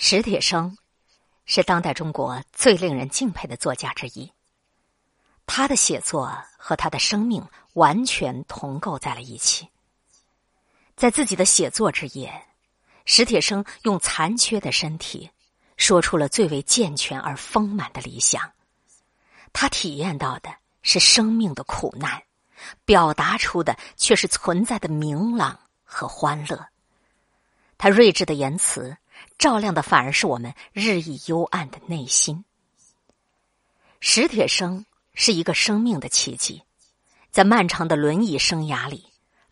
史铁生是当代中国最令人敬佩的作家之一。他的写作和他的生命完全同构在了一起。在自己的写作之夜，史铁生用残缺的身体，说出了最为健全而丰满的理想。他体验到的是生命的苦难，表达出的却是存在的明朗和欢乐。他睿智的言辞。照亮的反而是我们日益幽暗的内心。史铁生是一个生命的奇迹，在漫长的轮椅生涯里，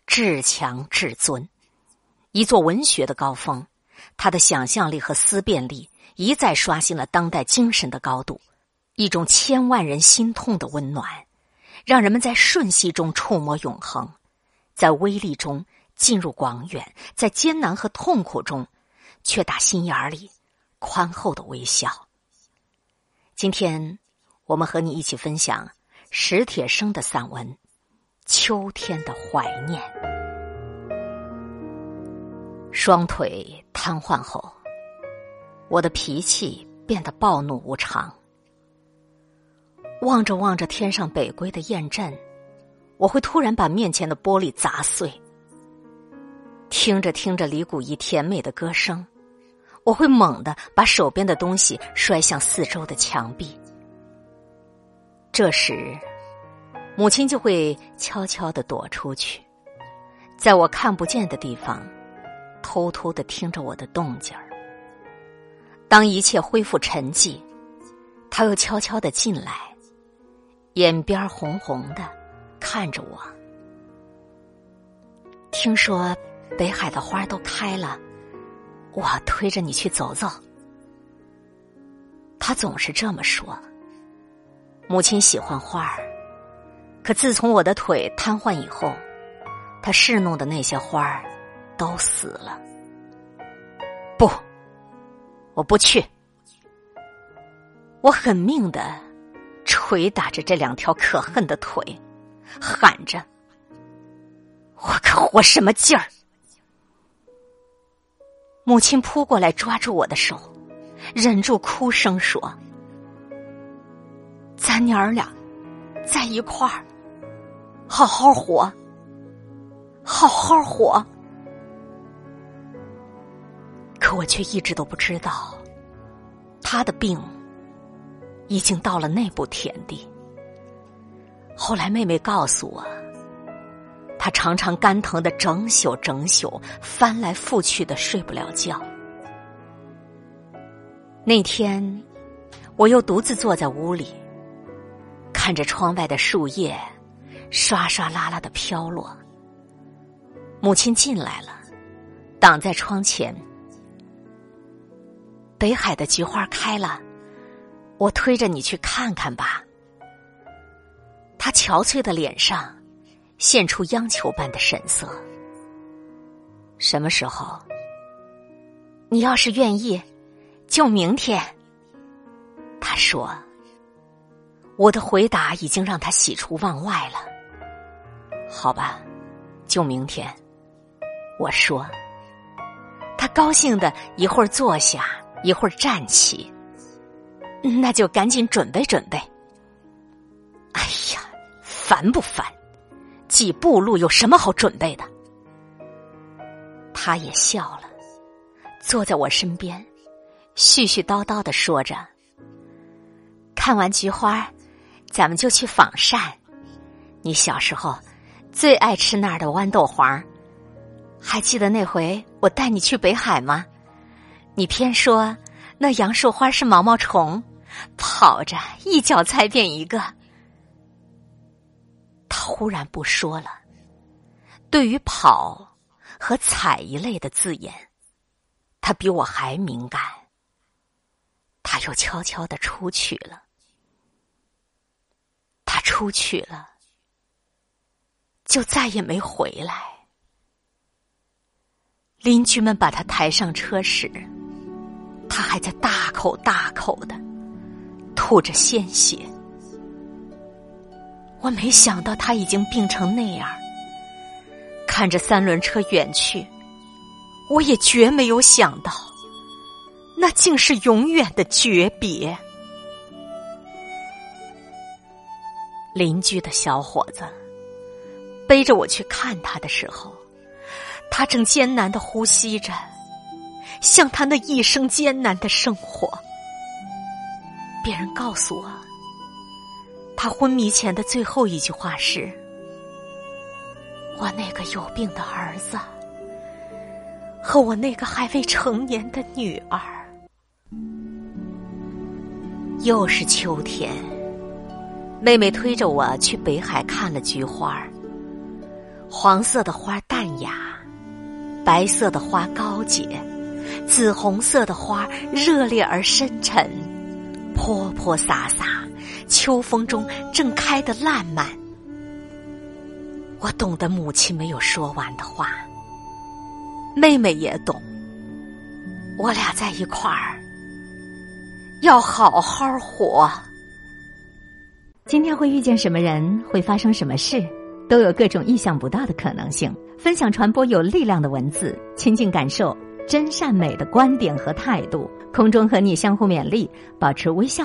至强至尊，一座文学的高峰。他的想象力和思辨力一再刷新了当代精神的高度，一种千万人心痛的温暖，让人们在瞬息中触摸永恒，在微粒中进入广远，在艰难和痛苦中。却打心眼儿里宽厚的微笑。今天，我们和你一起分享史铁生的散文《秋天的怀念》。双腿瘫痪后，我的脾气变得暴怒无常。望着望着天上北归的雁阵，我会突然把面前的玻璃砸碎。听着听着李谷一甜美的歌声。我会猛地把手边的东西摔向四周的墙壁，这时，母亲就会悄悄的躲出去，在我看不见的地方，偷偷的听着我的动静儿。当一切恢复沉寂，他又悄悄的进来，眼边红红的，看着我。听说北海的花都开了。我推着你去走走。他总是这么说。母亲喜欢花儿，可自从我的腿瘫痪以后，他侍弄的那些花儿都死了。不，我不去。我狠命的捶打着这两条可恨的腿，喊着：“我可活什么劲儿？”母亲扑过来抓住我的手，忍住哭声说：“咱娘儿俩在一块儿，好好活，好好活。”可我却一直都不知道，他的病已经到了那步田地。后来妹妹告诉我。他常常肝疼的整宿整宿，翻来覆去的睡不了觉。那天，我又独自坐在屋里，看着窗外的树叶刷刷啦啦的飘落。母亲进来了，挡在窗前。北海的菊花开了，我推着你去看看吧。他憔悴的脸上。现出央求般的神色。什么时候？你要是愿意，就明天。他说：“我的回答已经让他喜出望外了。”好吧，就明天。我说。他高兴的一会儿坐下，一会儿站起。那就赶紧准备准备。哎呀，烦不烦？几步路有什么好准备的？他也笑了，坐在我身边，絮絮叨叨的说着：“看完菊花，咱们就去仿膳。你小时候最爱吃那儿的豌豆黄，还记得那回我带你去北海吗？你偏说那杨树花是毛毛虫，跑着一脚踩扁一个。”忽然不说了。对于“跑”和“踩”一类的字眼，他比我还敏感。他又悄悄的出去了。他出去了，就再也没回来。邻居们把他抬上车时，他还在大口大口的吐着鲜血。我没想到他已经病成那样。看着三轮车远去，我也绝没有想到，那竟是永远的诀别。邻居的小伙子背着我去看他的时候，他正艰难的呼吸着，像他那一生艰难的生活。别人告诉我，他昏迷前的最后一句话是：“我那个有病的儿子和我那个还未成年的女儿。”又是秋天。妹妹推着我去北海看了菊花黄色的花淡雅，白色的花高洁，紫红色的花热烈而深沉，泼泼洒洒，秋风中正开得烂漫。我懂得母亲没有说完的话，妹妹也懂，我俩在一块儿，要好好活。今天会遇见什么人，会发生什么事，都有各种意想不到的可能性。分享传播有力量的文字，亲近感受真善美的观点和态度。空中和你相互勉励，保持微笑、